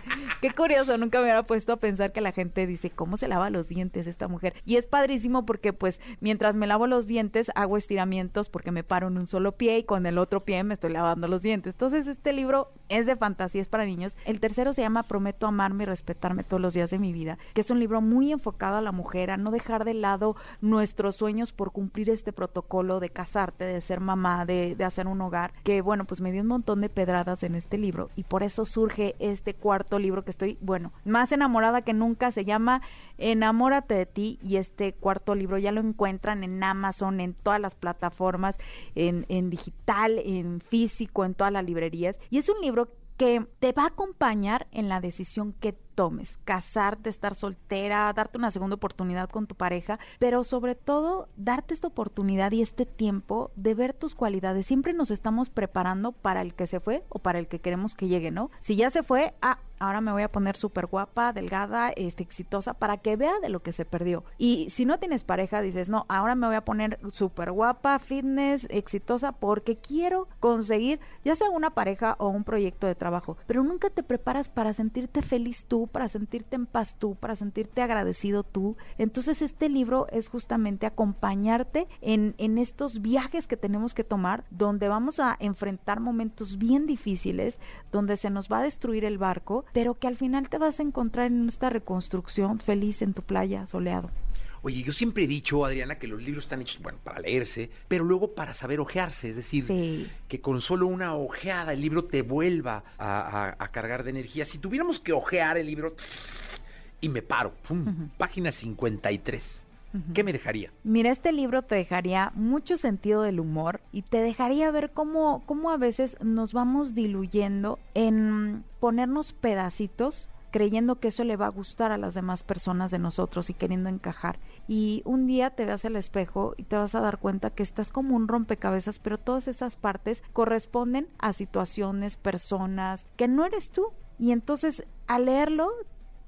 qué curioso, nunca me hubiera puesto a pensar que la gente dice, ¿cómo se lava los dientes esta mujer? Y es padrísimo porque pues mientras me lavo los dientes hago estiramientos porque me paro en un solo pie y con el otro pie me estoy lavando los dientes. Entonces este libro es de fantasía, es para niños El tercero se llama Prometo amarme y respetarme todos los días de mi vida, que es un libro muy enfocado a la mujer, a no dejar de lado nuestros sueños por cumplir este protocolo de casarte, de ser mamá, de, de hacer un hogar, que bueno, pues me dio un montón de pedradas en este libro y por eso surge este cuarto libro que estoy, bueno, más enamorada que nunca, se llama Enamórate de ti y este cuarto libro ya lo encuentran en Amazon, en todas las plataformas, en, en digital, en físico, en todas las librerías. Y es un libro que te va a acompañar en la decisión que tomes, casarte, estar soltera, darte una segunda oportunidad con tu pareja, pero sobre todo darte esta oportunidad y este tiempo de ver tus cualidades. Siempre nos estamos preparando para el que se fue o para el que queremos que llegue, ¿no? Si ya se fue, ah, ahora me voy a poner súper guapa, delgada, este, exitosa, para que vea de lo que se perdió. Y si no tienes pareja, dices, no, ahora me voy a poner súper guapa, fitness, exitosa, porque quiero conseguir ya sea una pareja o un proyecto de trabajo, pero nunca te preparas para sentirte feliz tú, para sentirte en paz tú, para sentirte agradecido tú. Entonces este libro es justamente acompañarte en, en estos viajes que tenemos que tomar, donde vamos a enfrentar momentos bien difíciles, donde se nos va a destruir el barco, pero que al final te vas a encontrar en esta reconstrucción feliz en tu playa soleado. Oye, yo siempre he dicho, Adriana, que los libros están hechos, bueno, para leerse, pero luego para saber ojearse, es decir, Sí. que con solo una ojeada el libro te vuelva a, a- a cargar de energía. Si tuviéramos que ojear el libro y me paro, pum, página 53, ¿qué me dejaría? Mira, este libro te dejaría mucho sentido del humor y te dejaría ver cómo, cómo a veces nos vamos diluyendo en ponernos pedacitos creyendo que eso le va a gustar a las demás personas de nosotros y queriendo encajar. Y un día te veas al espejo y te vas a dar cuenta que estás como un rompecabezas, pero todas esas partes corresponden a situaciones, personas, que no eres tú. Y entonces al leerlo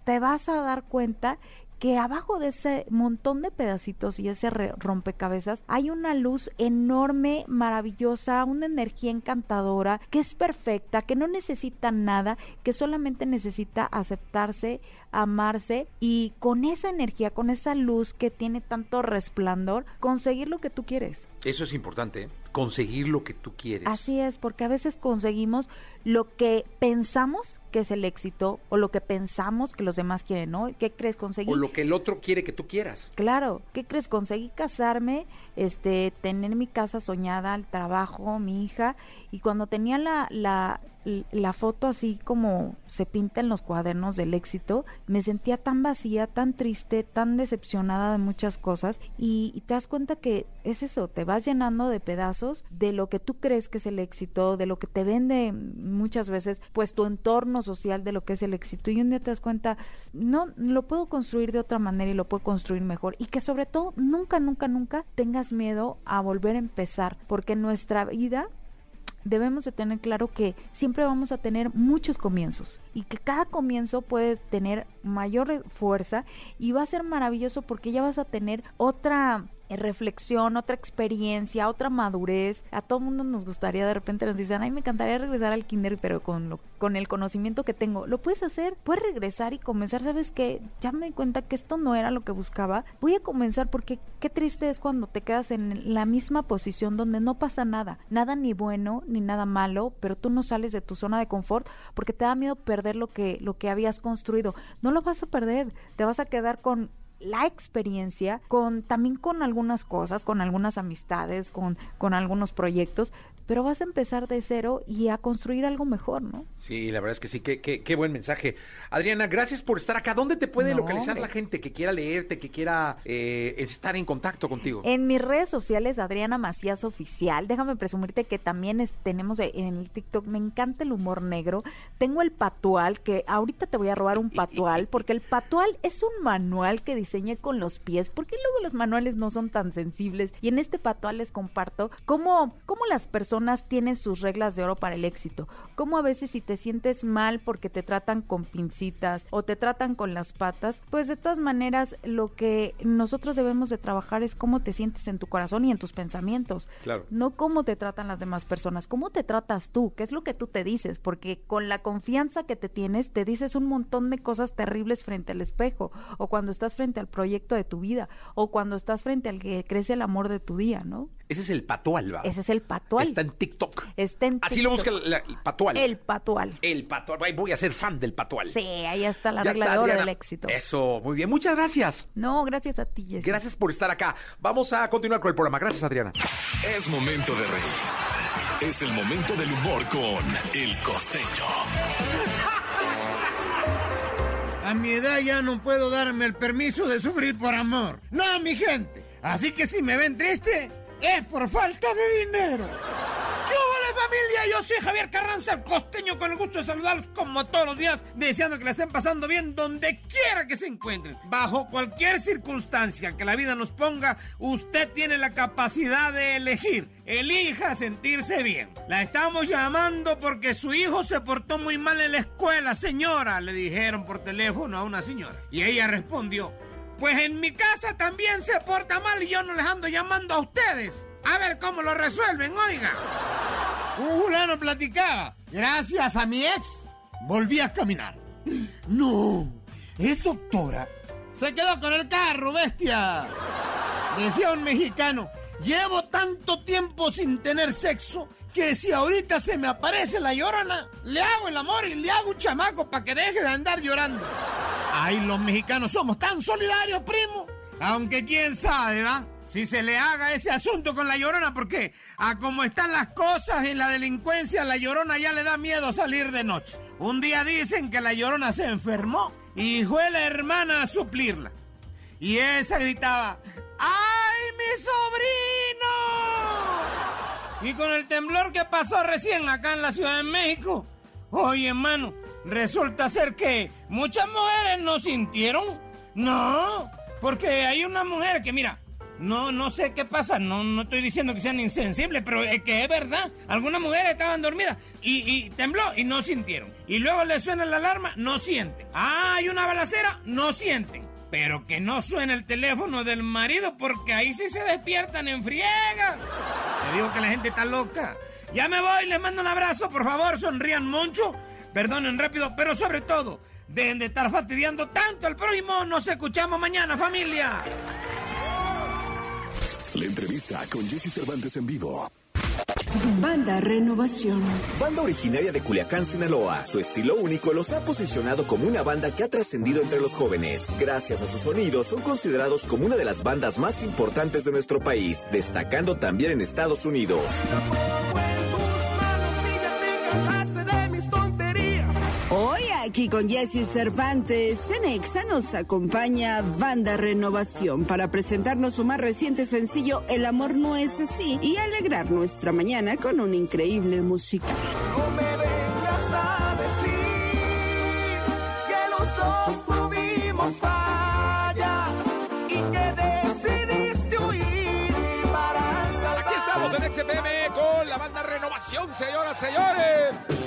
te vas a dar cuenta que abajo de ese montón de pedacitos y ese rompecabezas hay una luz enorme, maravillosa, una energía encantadora, que es perfecta, que no necesita nada, que solamente necesita aceptarse, amarse y con esa energía, con esa luz que tiene tanto resplandor, conseguir lo que tú quieres. Eso es importante, ¿eh? conseguir lo que tú quieres. Así es, porque a veces conseguimos lo que pensamos que es el éxito o lo que pensamos que los demás quieren, ¿no? ¿Qué crees conseguir? O lo que el otro quiere que tú quieras. Claro, ¿qué crees? Conseguí casarme, este, tener mi casa soñada, el trabajo, mi hija, y cuando tenía la, la, la foto así como se pinta en los cuadernos del éxito, me sentía tan vacía, tan triste, tan decepcionada de muchas cosas, y, te das cuenta que es eso, te vas llenando de pedazos de lo que tú crees que es el éxito, de lo que te vende muchas veces, pues tu entorno social de lo que es el éxito, y un día te das cuenta, no, lo puedo construir de otra manera y lo puedo construir mejor, y que sobre todo nunca, nunca, nunca tengas miedo a volver a empezar, porque nuestra vida debemos de tener claro que siempre vamos a tener muchos comienzos y que cada comienzo puede tener mayor fuerza y va a ser maravilloso porque ya vas a tener otra reflexión, otra experiencia, otra madurez. A todo mundo nos gustaría de repente nos dicen, ay, me encantaría regresar al kinder, pero con lo, con el conocimiento que tengo, lo puedes hacer, puedes regresar y comenzar, sabes que ya me di cuenta que esto no era lo que buscaba. Voy a comenzar porque qué triste es cuando te quedas en la misma posición donde no pasa nada, nada ni bueno ni nada malo, pero tú no sales de tu zona de confort porque te da miedo perder lo que lo que habías construido. No lo vas a perder, te vas a quedar con la experiencia, con también con algunas cosas, con algunas amistades, con, con algunos proyectos, pero vas a empezar de cero y a construir algo mejor, ¿no? Sí, la verdad es que sí, qué, qué, qué buen mensaje. Adriana, gracias por estar acá. ¿Dónde te puede No, localizar hombre. la gente que quiera leerte, que quiera eh, estar en contacto contigo? En mis redes sociales, Adriana Macías Oficial, déjame presumirte que también es- tenemos eh, en el TikTok, me encanta el humor negro. Tengo el patual, que ahorita te voy a robar un patual, porque el patual es un manual que diseñé con los pies, porque luego los manuales no son tan sensibles. Y en este patual les comparto cómo, cómo las personas tienen sus reglas de oro para el éxito. Cómo a veces si te sientes mal porque te tratan con pincitas o te tratan con las patas, pues de todas maneras lo que nosotros debemos de trabajar es cómo te sientes en tu corazón y en tus pensamientos. Claro. No cómo te tratan las demás personas, cómo te tratas tú, qué es lo que tú te dices, porque con la confianza que te tienes te dices un montón de cosas terribles frente al espejo o cuando estás frente al proyecto de tu vida o cuando estás frente al que crece el amor de tu día, ¿no? Ese es el patual, ¿va? Ese es el patual. Está en TikTok. Está en Así lo busca TikTok. el, la- el patual. El patual. El patual. Voy a ser fan del patual. Sí, ahí está la Ya regla está, de oro Adriana. del éxito. Eso, muy bien. Muchas gracias. No, gracias a ti, Jessy. Gracias por estar acá. Vamos a continuar con el programa. Gracias, Adriana. Es momento de reír. Es el momento del humor con El Costeño. A mi edad ya no puedo darme el permiso de sufrir por amor. No, mi gente. Así que si me ven triste, es por falta de dinero. Yo soy Javier Carranza, el costeño, con el gusto de saludarlos como todos los días, deseando que la estén pasando bien donde quiera que se encuentren. Bajo cualquier circunstancia que la vida nos ponga, usted tiene la capacidad de elegir. Elija sentirse bien. La estamos llamando porque su hijo se portó muy mal en la escuela, señora, le dijeron por teléfono a una señora. Y ella respondió, pues en mi casa también se porta mal y yo no les ando llamando a ustedes. A ver cómo lo resuelven, oiga. Un fulano platicaba. Gracias a mi ex, volví a caminar. No, es doctora. Se quedó con el carro, bestia. Decía un mexicano, llevo tanto tiempo sin tener sexo que si ahorita se me aparece la llorona, le hago el amor y le hago un chamaco para que deje de andar llorando. Ay, los mexicanos somos tan solidarios, primo. Aunque quién sabe, ¿va? Si se le haga ese asunto con la llorona, porque a como están las cosas en la delincuencia, la llorona ya le da miedo salir de noche. Un día dicen que la llorona se enfermó y fue la hermana a suplirla. Y esa gritaba, ¡ay, mi sobrino! Y con el temblor que pasó recién acá en la Ciudad de México, oye, hermano, resulta ser que muchas mujeres no sintieron. No, porque hay una mujer que, mira, no, no sé qué pasa, no, no estoy diciendo que sean insensibles, pero es que es verdad. Algunas mujeres estaban dormidas y, tembló y no sintieron. Y luego le suena la alarma, no sienten. Ah, hay una balacera, no sienten. Pero que no suene el teléfono del marido porque ahí sí se despiertan en friega. Te digo que la gente está loca. Ya me voy, les mando un abrazo, por favor, sonrían mucho, perdonen rápido, pero sobre todo, dejen de estar fastidiando tanto al prójimo. Nos escuchamos mañana, familia. La entrevista con Jesse Cervantes en vivo. Banda Renovación. Banda originaria de Culiacán, Sinaloa. Su estilo único los ha posicionado como una banda que ha trascendido entre los jóvenes. Gracias a sus sonidos, son considerados como una de las bandas más importantes de nuestro país, destacando también en Estados Unidos. Aquí con Jesse Cervantes, en Exa nos acompaña Banda Renovación para presentarnos su más reciente sencillo El amor no es así y alegrar nuestra mañana con un increíble música. No me vengas a decir que los dos tuvimos fallas y que decidiste huir para salvar. Aquí estamos en XFM con la banda Renovación, señoras, señores.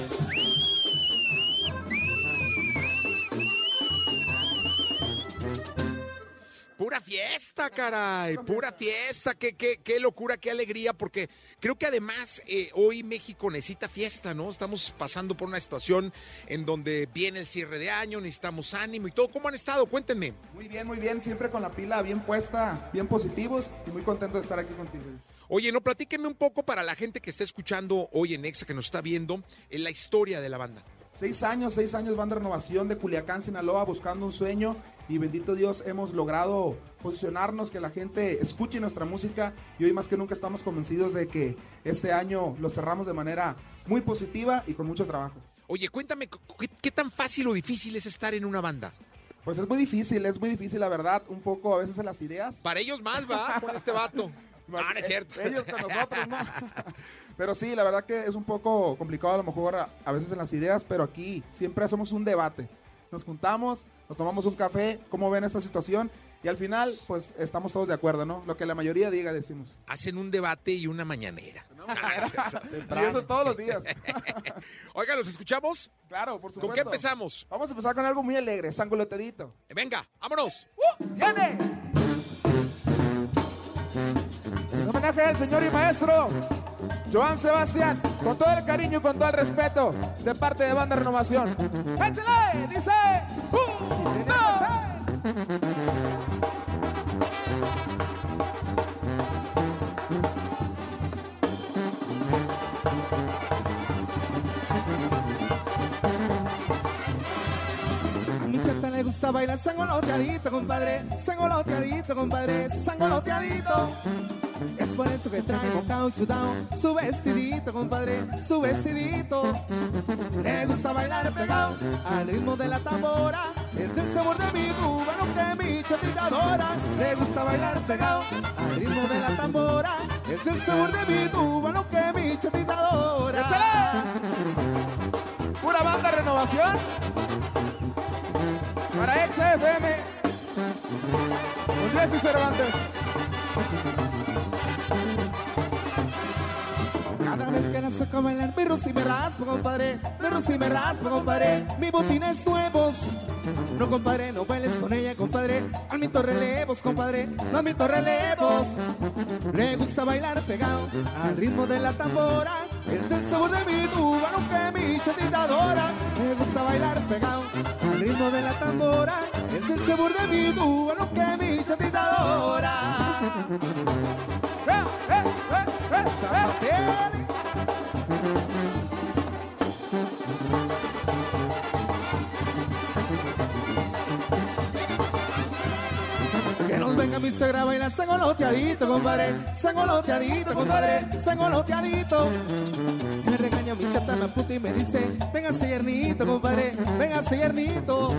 Pura fiesta, caray, pura fiesta, qué, qué, qué locura, qué alegría, porque creo que además eh, hoy México necesita fiesta, ¿no? Estamos pasando por una situación en donde viene el cierre de año, necesitamos ánimo y todo. ¿Cómo han estado? Cuéntenme. Muy bien, muy bien, siempre con la pila bien puesta, bien positivos y muy contento de estar aquí contigo. Oye, no, platíquenme un poco para la gente que está escuchando hoy en Exa, que nos está viendo, en la historia de la banda. Seis años, seis años banda renovación de Culiacán, Sinaloa, buscando un sueño y bendito Dios hemos logrado posicionarnos, que la gente escuche nuestra música y hoy más que nunca estamos convencidos de que este año lo cerramos de manera muy positiva y con mucho trabajo. Oye, cuéntame, ¿qué, qué tan fácil o difícil es estar en una banda? Pues es muy difícil, es muy difícil la verdad, un poco a veces en las ideas. Para ellos más, va, con este vato. Ah, no es cierto. Ellos que nosotros, ¿no? Pero sí, la verdad que es un poco complicado a lo mejor a, a veces en las ideas, pero aquí siempre hacemos un debate. Nos juntamos, nos tomamos un café, cómo ven esta situación y al final pues estamos todos de acuerdo, ¿no? Lo que la mayoría diga decimos. Hacen un debate y una mañanera. Y eso todos los días. Oiga, ¿los escuchamos? Claro, por supuesto. ¿Con qué empezamos? Vamos a empezar con algo muy alegre, sangolotedito. Venga, vámonos. ¡Viene! En homenaje al señor y maestro Joan Sebastián, con todo el cariño y con todo el respeto de parte de Banda Renovación. ¡Échale! Dice, le gusta bailar sangoloteadito, compadre, sangoloteadito, compadre, sangoloteadito. Es por eso que traigo causudao, su vestidito, compadre, su vestidito. Le gusta bailar pegado al ritmo de la tambora. Es el sabor de mi tuba, lo que mi chatita adora. Le gusta bailar pegado al ritmo de la tambora. Es el sabor de mi tuba, lo que mi chatita adora. ¡Échale! Pura banda renovación. Para XFM. Con Jesse Cervantes. Cada vez que la saco a bailar, rozo y me raspo, compadre. Rozo y me raspo, compadre. Mi botines nuevos. No, compadre, no bailes con ella, compadre. Almito relevos, compadre. No almito relevos. Le gusta bailar pegado al ritmo de la tambora. Es el sabor de mi tuba, que mi chatita adora. Le gusta bailar pegado al ritmo de la tambora. Es el sabor de mi tuba, que mi chatita adora. ¡Eh, eh, eh, eh, Que nos venga mi suegra a bailar sangoloteadito, compadre. Sangoloteadito, compadre. Sangoloteadito. Me regaña mi chata, me apunta y me dice, venga yernito, compadre. Venga yernito.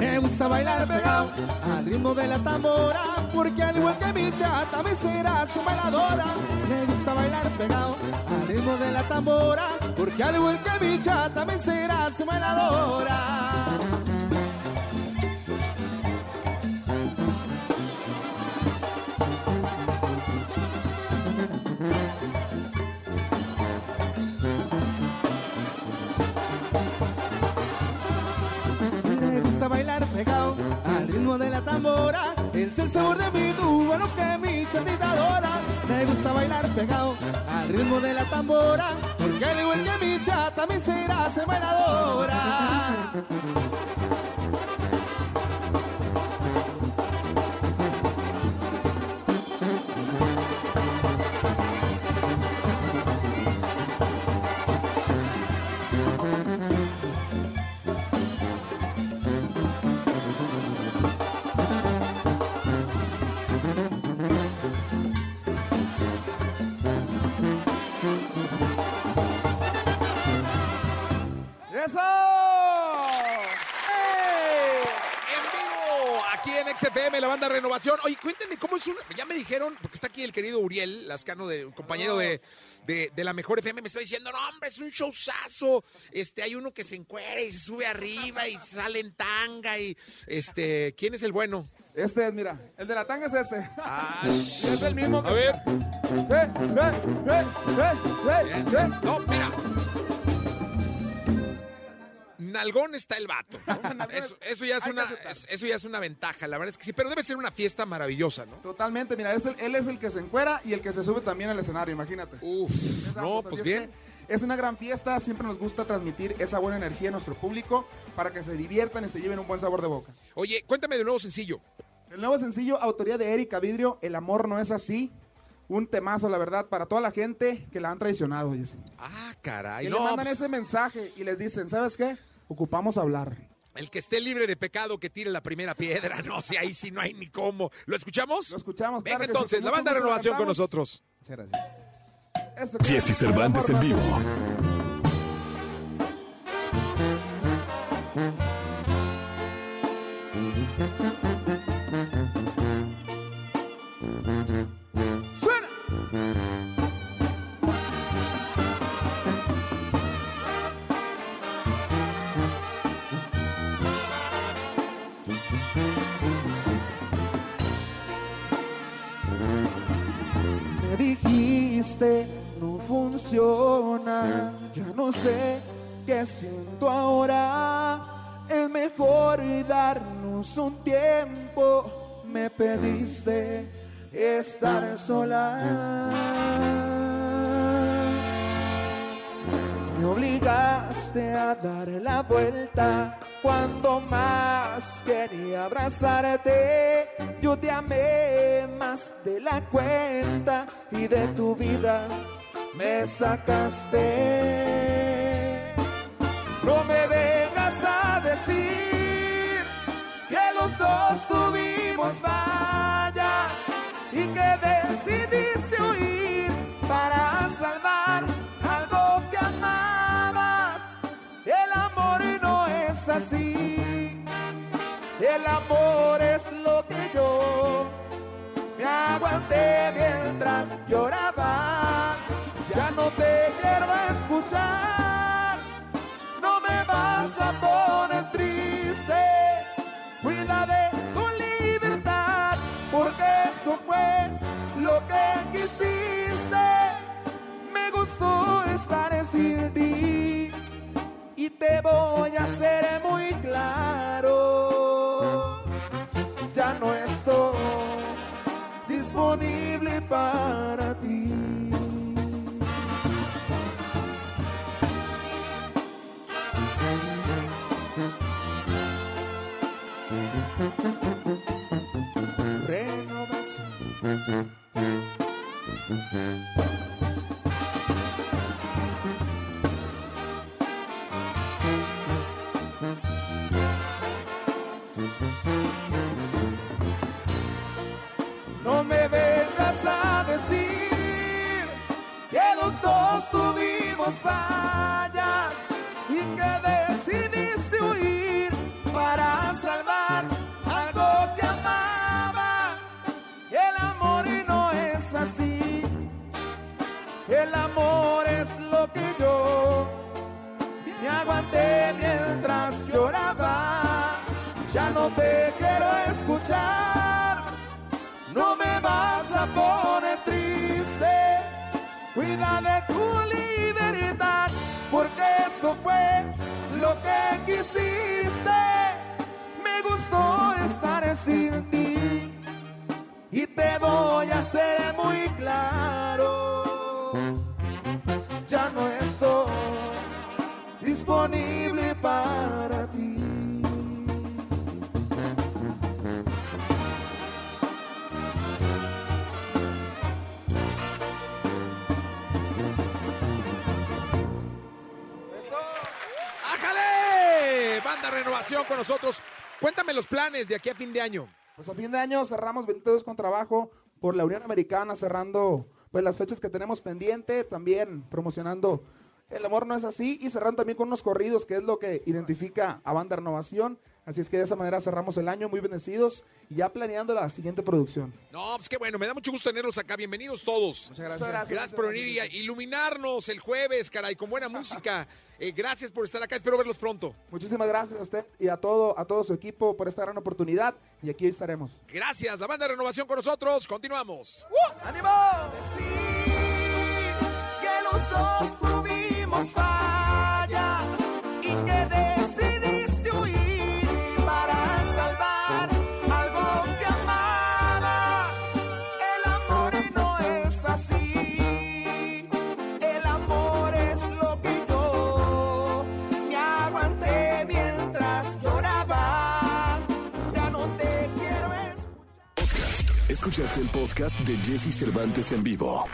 Le gusta bailar pegado al ritmo de la tambora, porque al igual que mi chata me será su bailadora. Le gusta bailar pegado al ritmo de la tambora, porque al igual que mi chata me será su bailadora. Al ritmo de la tambora. Es el sabor de mi tuba, lo que mi chatita adora. Le gusta bailar pegado al ritmo de la tambora. Porque al igual que mi chata, me será su bailadora. Aquí en XFM, la banda Renovación. Oye, cuéntenme cómo es un. Ya me dijeron, porque está aquí el querido Uriel Lascano, de, un compañero de, de, de la mejor FM, me está diciendo, no, hombre, es un showzazo. Este, hay uno que se encuera y se sube arriba y sale en tanga y este, ¿quién es el bueno? Este es, mira, el de la tanga es este. Ah, es el mismo. A ver. ¡Eh, eh, eh! No, mira. Nalgón está el vato. ¿no? Eso, eso ya es una, aceptar. es- eso ya es una ventaja, la verdad es que sí, pero debe ser una fiesta maravillosa, ¿no? Totalmente, mira, es el- él es el que se encuera y el que se sube también al escenario, imagínate. Uf, no, pues es bien. que Es una gran fiesta, siempre nos gusta transmitir esa buena energía a nuestro público para que se diviertan y se lleven un buen sabor de boca. Oye, cuéntame de nuevo sencillo. El nuevo sencillo, autoría de Erika Vidrio, El amor no es así. Un temazo, la verdad, para toda la gente que la han traicionado. Ah, caray. Que no, le mandan pues, ese mensaje y les dicen, ¿sabes qué? Ocupamos hablar. El que esté libre de pecado que tire la primera piedra. No sé, ahí sí no hay ni cómo. ¿Lo escuchamos? Lo escuchamos. Venga claro que sí, entonces, la banda Renovación con nosotros. Muchas gracias. Jesse Cervantes en vivo. Dijiste, no funciona, ya no sé qué siento ahora. Es mejor darnos un tiempo, me pediste estar sola. Obligaste a dar la vuelta cuando más quería abrazarte. Yo te amé más de la cuenta y de tu vida me sacaste. No me vengas a decir dos tuvimos falla y que decidiste El amor es lo que yo me aguanté mientras lloraba. Ya no te quiero escuchar. No me vas a poner triste. Cuida de tu libertad, porque eso fue lo que quisiste. Me gustó estar sin ti y te voy a hacer disponible para ti. ¡Ájale! Banda Renovación con nosotros. Cuéntame los planes de aquí a fin de año. Pues a fin de año cerramos 22 con trabajo por la Unión Americana, cerrando pues las fechas que tenemos pendiente, también promocionando El amor no es así y cerrando también con unos corridos, que es lo que identifica a Banda Renovación. Así es que de esa manera cerramos el año muy bendecidos y ya planeando la siguiente producción. No, pues qué bueno, me da mucho gusto tenerlos acá. Bienvenidos todos. Muchas gracias. Gracias, por venir y a iluminarnos el jueves, caray, con buena música. Eh, gracias por estar acá, espero verlos pronto. Muchísimas gracias a usted y a todo, a todo su equipo por esta gran oportunidad y aquí estaremos. Gracias, la banda de renovación con nosotros. Continuamos. ¡Ánimo! que los dos tuvimos fallas y que decidiste huir para salvar algo que amabas. El amor no es así. El amor es lo que yo me aguanté mientras lloraba. Ya no te quiero escuchar. Escuchaste el podcast de Jesse Cervantes en vivo.